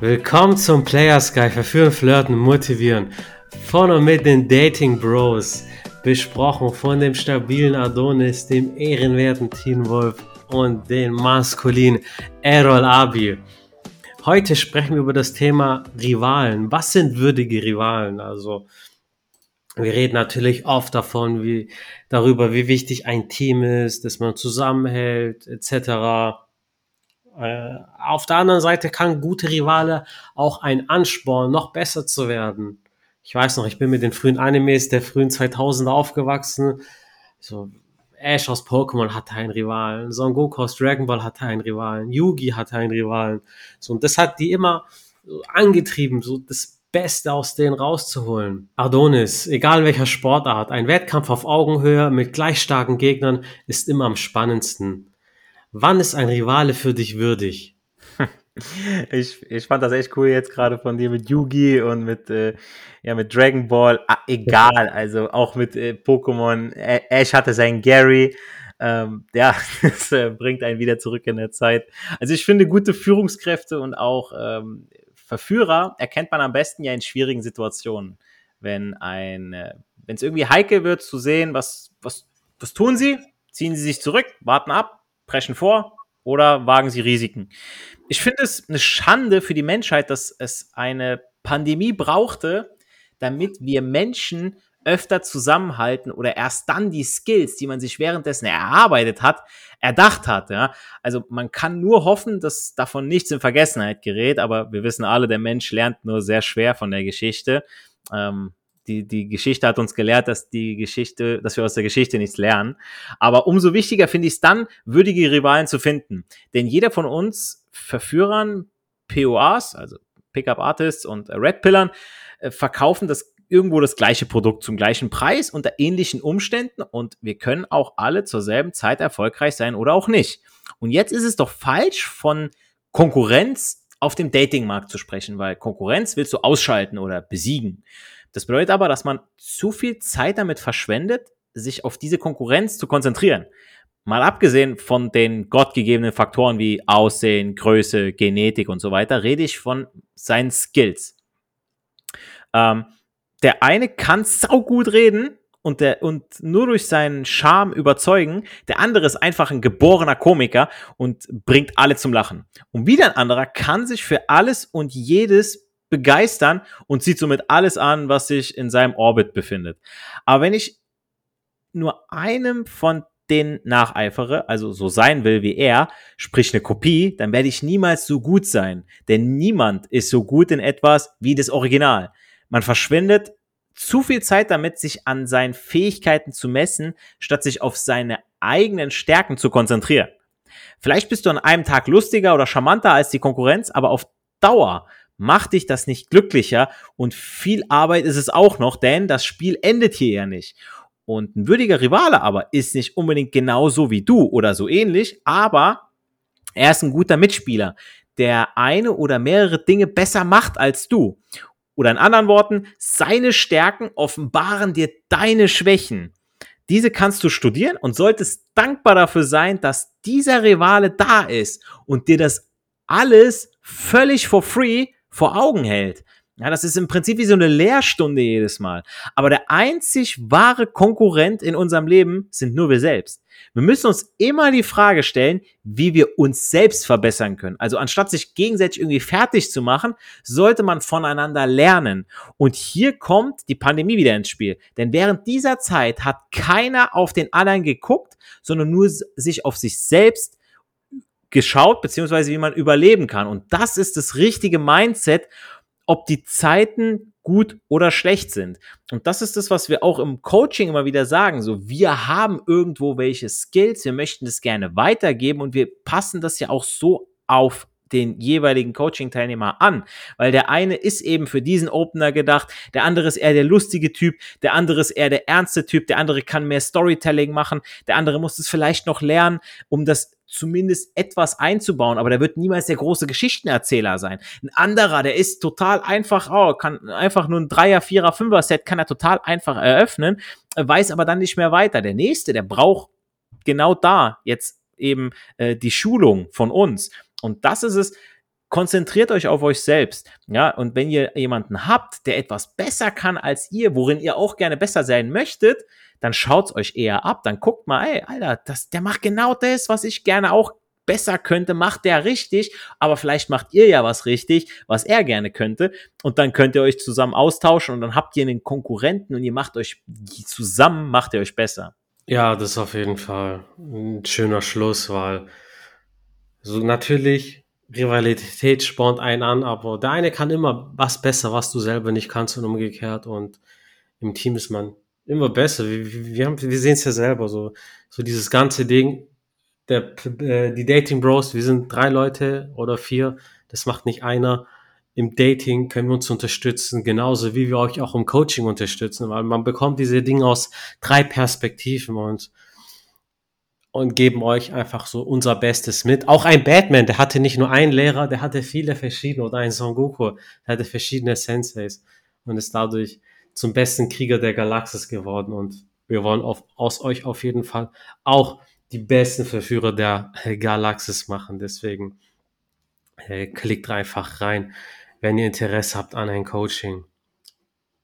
Willkommen zum Players Guide. Verführen, flirten, motivieren. Von und mit den Dating Bros. Besprochen von dem stabilen Adonis, dem ehrenwerten Teen Wolf und den maskulinen Errol Abi. Heute sprechen wir über das Thema Rivalen. Was sind würdige Rivalen? Also, wir reden natürlich oft davon, wie, darüber, wie wichtig ein Team ist, dass man zusammenhält, etc. Äh, auf der anderen Seite kann gute Rivale auch ein Ansporn, noch besser zu werden. Ich weiß noch, ich bin mit den frühen Animes der frühen 2000er aufgewachsen. So, Ash aus Pokémon hatte einen Rivalen, Son Goku aus Dragon Ball hatte einen Rivalen, Yugi hatte einen Rivalen. So, und das hat die immer angetrieben, so das Beste aus denen rauszuholen. Adonis, egal welcher Sportart, ein Wettkampf auf Augenhöhe mit gleich starken Gegnern ist immer am spannendsten. Wann ist ein Rivale für dich würdig? Ich, ich fand das echt cool jetzt gerade von dir mit Yugi und mit, äh, ja, mit Dragon Ball. Ah, egal, also auch mit äh, Pokémon. Ash hatte seinen Gary. Ähm, ja, das äh, bringt einen wieder zurück in der Zeit. Also ich finde, gute Führungskräfte und auch ähm, Verführer erkennt man am besten ja in schwierigen Situationen. Wenn ein, äh, wenn es irgendwie heikel wird zu sehen, was, was, was tun sie? Ziehen sie sich zurück, warten ab, preschen vor oder wagen sie Risiken? Ich finde es eine Schande für die Menschheit, dass es eine Pandemie brauchte, damit wir Menschen öfter zusammenhalten oder erst dann die Skills, die man sich währenddessen erarbeitet hat, erdacht hat. Ja? Also man kann nur hoffen, dass davon nichts in Vergessenheit gerät, aber wir wissen alle, der Mensch lernt nur sehr schwer von der Geschichte. Ähm, die, die Geschichte hat uns gelehrt, dass die Geschichte, dass wir aus der Geschichte nichts lernen. Aber umso wichtiger finde ich es dann, würdige Rivalen zu finden. Denn jeder von uns Verführern, POAs, also Pickup Artists und Red Pillern, äh, verkaufen das irgendwo das gleiche Produkt zum gleichen Preis unter ähnlichen Umständen und wir können auch alle zur selben Zeit erfolgreich sein oder auch nicht. Und jetzt ist es doch falsch von Konkurrenz auf dem Datingmarkt zu sprechen, weil Konkurrenz willst du ausschalten oder besiegen. Das bedeutet aber, dass man zu viel Zeit damit verschwendet, sich auf diese Konkurrenz zu konzentrieren. Mal abgesehen von den gottgegebenen Faktoren wie Aussehen, Größe, Genetik und so weiter, rede ich von seinen Skills. Ähm, der eine kann saugut reden und, der, und nur durch seinen Charme überzeugen. Der andere ist einfach ein geborener Komiker und bringt alle zum Lachen. Und wieder ein anderer kann sich für alles und jedes begeistern und zieht somit alles an, was sich in seinem Orbit befindet. Aber wenn ich nur einem von den nacheifere, also so sein will wie er, sprich eine Kopie, dann werde ich niemals so gut sein. Denn niemand ist so gut in etwas wie das Original. Man verschwendet zu viel Zeit damit, sich an seinen Fähigkeiten zu messen, statt sich auf seine eigenen Stärken zu konzentrieren. Vielleicht bist du an einem Tag lustiger oder charmanter als die Konkurrenz, aber auf Dauer macht dich das nicht glücklicher und viel Arbeit ist es auch noch, denn das Spiel endet hier ja nicht. Und ein würdiger Rivale aber ist nicht unbedingt genauso wie du oder so ähnlich, aber er ist ein guter Mitspieler, der eine oder mehrere Dinge besser macht als du. Oder in anderen Worten, seine Stärken offenbaren dir deine Schwächen. Diese kannst du studieren und solltest dankbar dafür sein, dass dieser Rivale da ist und dir das alles völlig for free vor Augen hält. Ja, das ist im Prinzip wie so eine Lehrstunde jedes Mal. Aber der einzig wahre Konkurrent in unserem Leben sind nur wir selbst. Wir müssen uns immer die Frage stellen, wie wir uns selbst verbessern können. Also anstatt sich gegenseitig irgendwie fertig zu machen, sollte man voneinander lernen. Und hier kommt die Pandemie wieder ins Spiel. Denn während dieser Zeit hat keiner auf den anderen geguckt, sondern nur sich auf sich selbst geschaut, beziehungsweise wie man überleben kann. Und das ist das richtige Mindset, ob die Zeiten gut oder schlecht sind. Und das ist das, was wir auch im Coaching immer wieder sagen. So, wir haben irgendwo welche Skills, wir möchten das gerne weitergeben und wir passen das ja auch so auf den jeweiligen Coaching-Teilnehmer an, weil der eine ist eben für diesen Opener gedacht, der andere ist eher der lustige Typ, der andere ist eher der ernste Typ, der andere kann mehr Storytelling machen, der andere muss es vielleicht noch lernen, um das zumindest etwas einzubauen, aber der wird niemals der große Geschichtenerzähler sein. Ein anderer, der ist total einfach, oh, kann einfach nur ein Dreier, Vierer, Fünfer Set kann er total einfach eröffnen, weiß aber dann nicht mehr weiter. Der nächste, der braucht genau da jetzt eben äh, die Schulung von uns. Und das ist es, konzentriert euch auf euch selbst. Ja, und wenn ihr jemanden habt, der etwas besser kann als ihr, worin ihr auch gerne besser sein möchtet, dann schaut's euch eher ab. Dann guckt mal, ey, Alter, das, der macht genau das, was ich gerne auch besser könnte, macht der richtig, aber vielleicht macht ihr ja was richtig, was er gerne könnte. Und dann könnt ihr euch zusammen austauschen und dann habt ihr einen Konkurrenten und ihr macht euch zusammen, macht ihr euch besser. Ja, das ist auf jeden Fall ein schöner Schluss, weil so natürlich Rivalität spornt einen an, aber der eine kann immer was besser, was du selber nicht kannst und umgekehrt und im Team ist man immer besser. Wir, wir, wir sehen es ja selber so, so dieses ganze Ding, der, äh, die Dating Bros, wir sind drei Leute oder vier, das macht nicht einer. Im Dating können wir uns unterstützen, genauso wie wir euch auch im Coaching unterstützen, weil man bekommt diese Dinge aus drei Perspektiven und und geben euch einfach so unser Bestes mit. Auch ein Batman, der hatte nicht nur einen Lehrer, der hatte viele verschiedene, oder ein Son Goku, der hatte verschiedene Senseis und ist dadurch zum besten Krieger der Galaxis geworden und wir wollen auf, aus euch auf jeden Fall auch die besten Verführer der Galaxis machen. Deswegen äh, klickt einfach rein, wenn ihr Interesse habt an ein Coaching.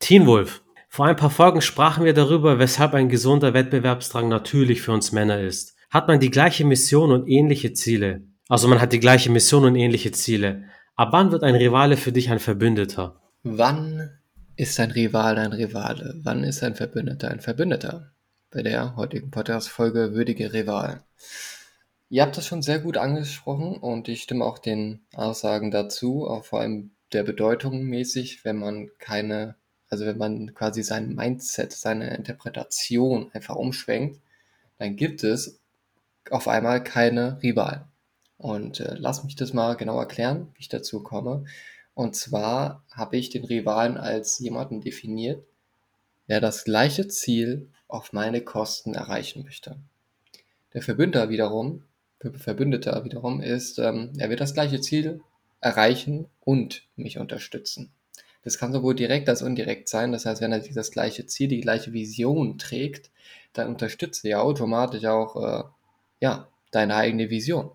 Teen Wolf. Vor ein paar Folgen sprachen wir darüber, weshalb ein gesunder Wettbewerbsdrang natürlich für uns Männer ist. Hat man die gleiche Mission und ähnliche Ziele, also man hat die gleiche Mission und ähnliche Ziele, ab wann wird ein Rivale für dich ein Verbündeter? Wann ist ein Rival ein Rivale? Wann ist ein Verbündeter ein Verbündeter? bei der heutigen Podcast-Folge Würdige Rival. Ihr habt das schon sehr gut angesprochen und ich stimme auch den Aussagen dazu, auch vor allem der Bedeutung mäßig, wenn man keine, also wenn man quasi sein Mindset, seine Interpretation einfach umschwenkt, dann gibt es auf einmal keine Rivalen. Und äh, lass mich das mal genau erklären, wie ich dazu komme. Und zwar habe ich den Rivalen als jemanden definiert, der das gleiche Ziel auf meine Kosten erreichen möchte. Der Verbündeter wiederum, Verbündeter wiederum ist, ähm, er wird das gleiche Ziel erreichen und mich unterstützen. Das kann sowohl direkt als indirekt sein. Das heißt, wenn er dieses gleiche Ziel, die gleiche Vision trägt, dann unterstütze er automatisch auch äh, ja, deine eigene Vision.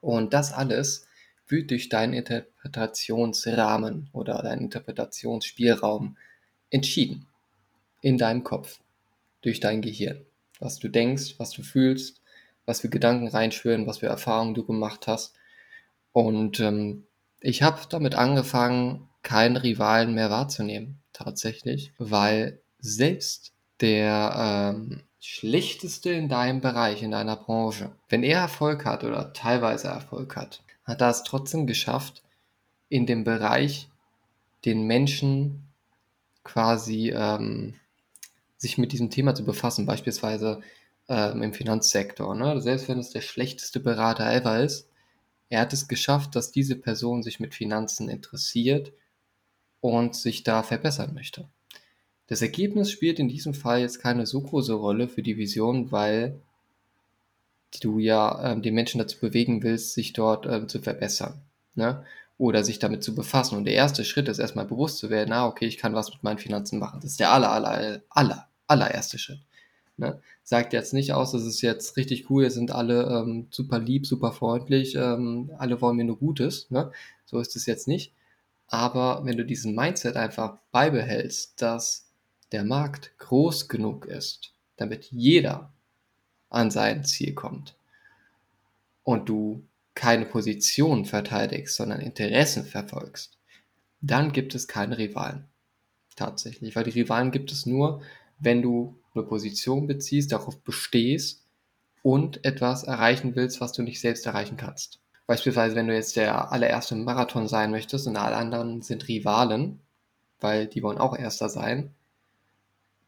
Und das alles wird durch deinen Interpretationsrahmen oder deinen Interpretationsspielraum entschieden in deinem Kopf durch dein Gehirn. Was du denkst, was du fühlst, was für Gedanken reinschwören, was für Erfahrungen du gemacht hast. Und ähm, ich habe damit angefangen, keinen Rivalen mehr wahrzunehmen, tatsächlich, weil selbst der ähm, schlechteste in deinem Bereich, in deiner Branche, wenn er Erfolg hat oder teilweise Erfolg hat, hat er es trotzdem geschafft, in dem Bereich den Menschen quasi ähm, sich mit diesem Thema zu befassen, beispielsweise ähm, im Finanzsektor. Ne? Selbst wenn es der schlechteste Berater ever ist, er hat es geschafft, dass diese Person sich mit Finanzen interessiert und sich da verbessern möchte. Das Ergebnis spielt in diesem Fall jetzt keine so große Rolle für die Vision, weil du ja ähm, die Menschen dazu bewegen willst, sich dort ähm, zu verbessern. Ne? Oder sich damit zu befassen. Und der erste Schritt ist erstmal bewusst zu werden, ah, okay, ich kann was mit meinen Finanzen machen. Das ist der aller, aller, aller allererste Schritt. Ne? Sagt jetzt nicht aus, dass es jetzt richtig cool, sind alle ähm, super lieb, super freundlich, ähm, alle wollen mir nur Gutes. Ne? So ist es jetzt nicht. Aber wenn du diesen Mindset einfach beibehältst, dass der Markt groß genug ist, damit jeder an sein Ziel kommt und du keine Position verteidigst, sondern Interessen verfolgst, dann gibt es keine Rivalen. Tatsächlich, weil die Rivalen gibt es nur, wenn du eine Position beziehst, darauf bestehst und etwas erreichen willst, was du nicht selbst erreichen kannst. Beispielsweise, wenn du jetzt der allererste Marathon sein möchtest und alle anderen sind Rivalen, weil die wollen auch Erster sein,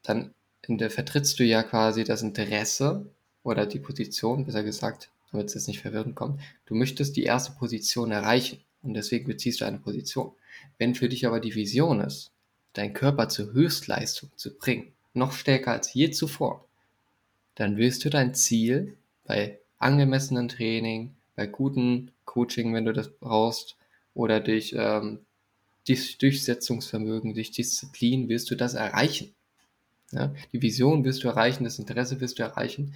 dann vertrittst du ja quasi das Interesse oder die Position, besser gesagt, damit es jetzt nicht verwirrend kommt. Du möchtest die erste Position erreichen und deswegen beziehst du eine Position. Wenn für dich aber die Vision ist, deinen Körper zur Höchstleistung zu bringen, noch stärker als je zuvor, dann wirst du dein Ziel bei angemessenen Training, bei guten Coaching, wenn du das brauchst, oder durch ähm, Durchsetzungsvermögen, durch Disziplin wirst du das erreichen. Ja? Die Vision wirst du erreichen, das Interesse wirst du erreichen.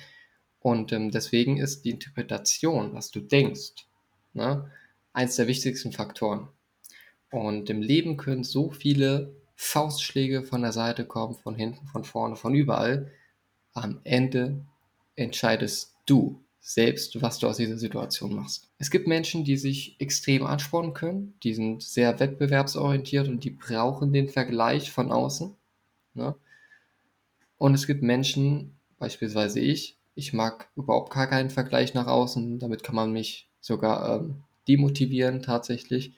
Und ähm, deswegen ist die Interpretation, was du denkst, ne, eins der wichtigsten Faktoren. Und im Leben können so viele Faustschläge von der Seite kommen, von hinten, von vorne, von überall. Am Ende entscheidest du selbst, was du aus dieser Situation machst. Es gibt Menschen, die sich extrem anspornen können, die sind sehr wettbewerbsorientiert und die brauchen den Vergleich von außen. Ne? Und es gibt Menschen, beispielsweise ich, ich mag überhaupt gar keinen Vergleich nach außen, damit kann man mich sogar ähm, demotivieren tatsächlich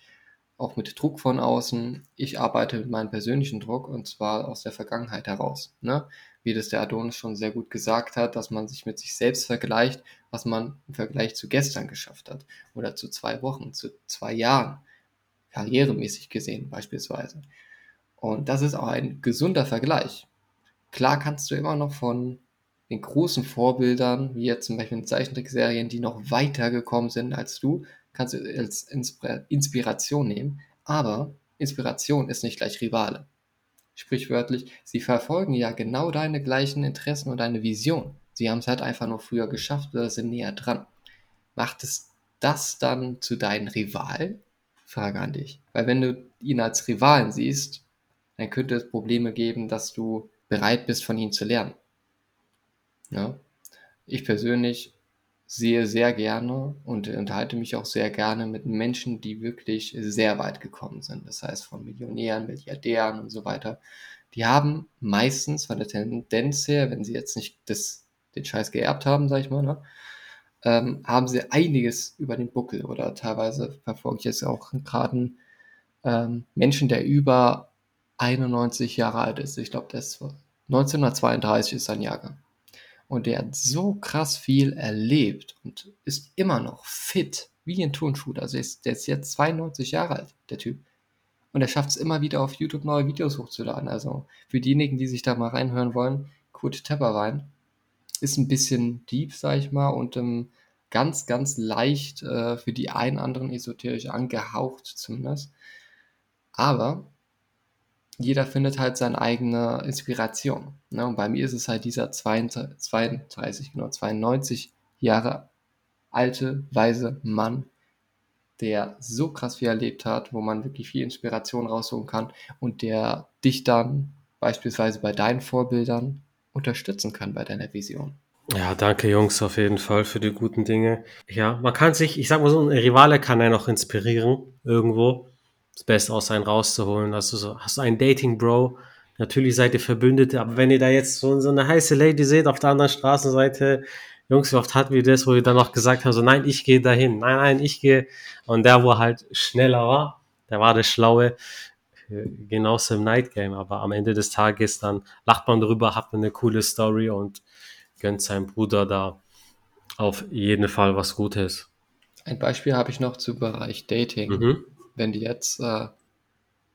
auch mit Druck von außen. Ich arbeite mit meinem persönlichen Druck und zwar aus der Vergangenheit heraus. Ne? Wie das der Adonis schon sehr gut gesagt hat, dass man sich mit sich selbst vergleicht, was man im Vergleich zu gestern geschafft hat oder zu zwei Wochen, zu zwei Jahren, karrieremäßig gesehen beispielsweise. Und das ist auch ein gesunder Vergleich. Klar kannst du immer noch von den großen Vorbildern, wie jetzt zum Beispiel in Zeichentrickserien, die noch weiter gekommen sind als du, kannst du als Inspiration nehmen, aber Inspiration ist nicht gleich Rivale. Sprichwörtlich, sie verfolgen ja genau deine gleichen Interessen und deine Vision. Sie haben es halt einfach nur früher geschafft oder sind näher dran. Macht es das dann zu deinen Rivalen? Frage an dich. Weil wenn du ihn als Rivalen siehst, dann könnte es Probleme geben, dass du bereit bist, von ihnen zu lernen. Ja? Ich persönlich sehe sehr gerne und unterhalte mich auch sehr gerne mit Menschen, die wirklich sehr weit gekommen sind. Das heißt von Millionären, Milliardären und so weiter. Die haben meistens von der Tendenz her, wenn sie jetzt nicht das, den Scheiß geerbt haben, sag ich mal, ne, ähm, haben sie einiges über den Buckel oder teilweise verfolge ich jetzt auch gerade ähm, Menschen, der über 91 Jahre alt ist. Ich glaube, der ist 1932 ist sein Jahrgang. Und der hat so krass viel erlebt und ist immer noch fit, wie ein Turnschuh. Also ist, der ist jetzt 92 Jahre alt, der Typ. Und er schafft es immer wieder auf YouTube neue Videos hochzuladen. Also für diejenigen, die sich da mal reinhören wollen, Kurt Tepperwein ist ein bisschen deep, sag ich mal, und ähm, ganz, ganz leicht äh, für die einen anderen esoterisch angehaucht zumindest. Aber jeder findet halt seine eigene Inspiration. Ne? Und bei mir ist es halt dieser 32, 32 genau, 92 Jahre alte, weise Mann, der so krass viel erlebt hat, wo man wirklich viel Inspiration rausholen kann und der dich dann beispielsweise bei deinen Vorbildern unterstützen kann bei deiner Vision. Ja, danke Jungs auf jeden Fall für die guten Dinge. Ja, man kann sich, ich sag mal so, ein Rivale kann ja noch inspirieren irgendwo das Beste aus einem rauszuholen. Also so, hast du einen Dating-Bro, natürlich seid ihr Verbündete, aber wenn ihr da jetzt so, so eine heiße Lady seht auf der anderen Straßenseite, Jungs, wie oft hatten wir das, wo wir dann noch gesagt haben, so nein, ich gehe dahin, nein, nein, ich gehe. Und der, wo halt schneller war, der war der Schlaue, genauso im Night Game, aber am Ende des Tages dann lacht man drüber, hat eine coole Story und gönnt seinem Bruder da auf jeden Fall was Gutes. Ein Beispiel habe ich noch zu Bereich Dating. Mhm wenn du jetzt äh,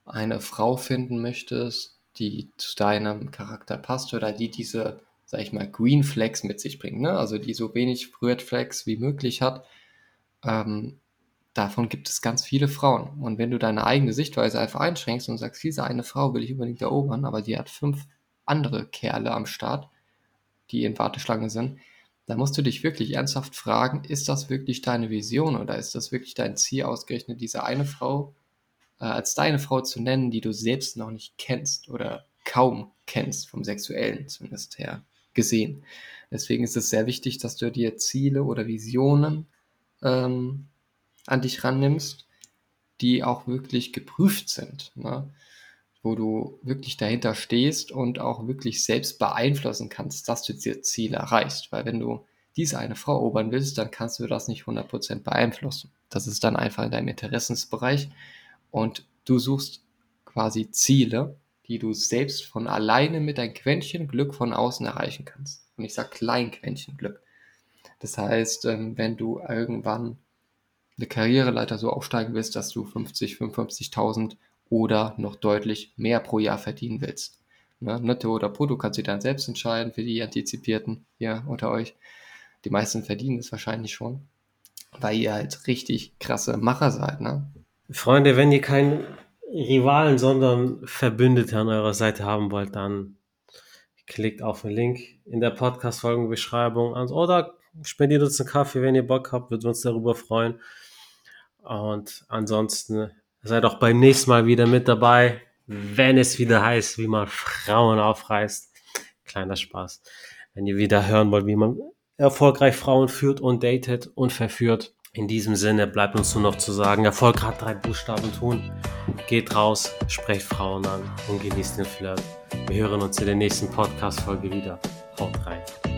eine Frau finden möchtest, die zu deinem Charakter passt oder die diese, sag ich mal, Green Flags mit sich bringt, ne? also die so wenig Red Flags wie möglich hat, ähm, davon gibt es ganz viele Frauen. Und wenn du deine eigene Sichtweise einfach einschränkst und sagst, diese eine Frau will ich unbedingt erobern, aber die hat fünf andere Kerle am Start, die in Warteschlange sind, da musst du dich wirklich ernsthaft fragen, ist das wirklich deine Vision oder ist das wirklich dein Ziel ausgerechnet, diese eine Frau äh, als deine Frau zu nennen, die du selbst noch nicht kennst oder kaum kennst, vom sexuellen zumindest her gesehen. Deswegen ist es sehr wichtig, dass du dir Ziele oder Visionen ähm, an dich rannimmst, die auch wirklich geprüft sind. Ne? Wo du wirklich dahinter stehst und auch wirklich selbst beeinflussen kannst, dass du diese Ziele erreichst. Weil wenn du diese eine Frau erobern willst, dann kannst du das nicht 100% beeinflussen. Das ist dann einfach in deinem Interessensbereich und du suchst quasi Ziele, die du selbst von alleine mit ein Quäntchen Glück von außen erreichen kannst. Und ich sage klein Quäntchen Glück. Das heißt, ähm, wenn du irgendwann eine Karriereleiter so aufsteigen willst, dass du 50, 55.000 oder noch deutlich mehr pro Jahr verdienen willst. Ne? Netto oder brutto kannst du dann selbst entscheiden für die Antizipierten hier unter euch. Die meisten verdienen es wahrscheinlich schon, weil ihr halt richtig krasse Macher seid. Ne? Freunde, wenn ihr keinen Rivalen, sondern Verbündete an eurer Seite haben wollt, dann klickt auf den Link in der Podcast-Folgenbeschreibung oder spendiert uns einen Kaffee, wenn ihr Bock habt, würden wir uns darüber freuen. Und ansonsten seid auch beim nächsten Mal wieder mit dabei, wenn es wieder heißt, wie man Frauen aufreißt. Kleiner Spaß. Wenn ihr wieder hören wollt, wie man erfolgreich Frauen führt und datet und verführt. In diesem Sinne bleibt uns nur noch zu sagen, Erfolg hat drei Buchstaben tun. Geht raus, sprecht Frauen an und genießt den Flirt. Wir hören uns in der nächsten Podcast-Folge wieder. Haut rein.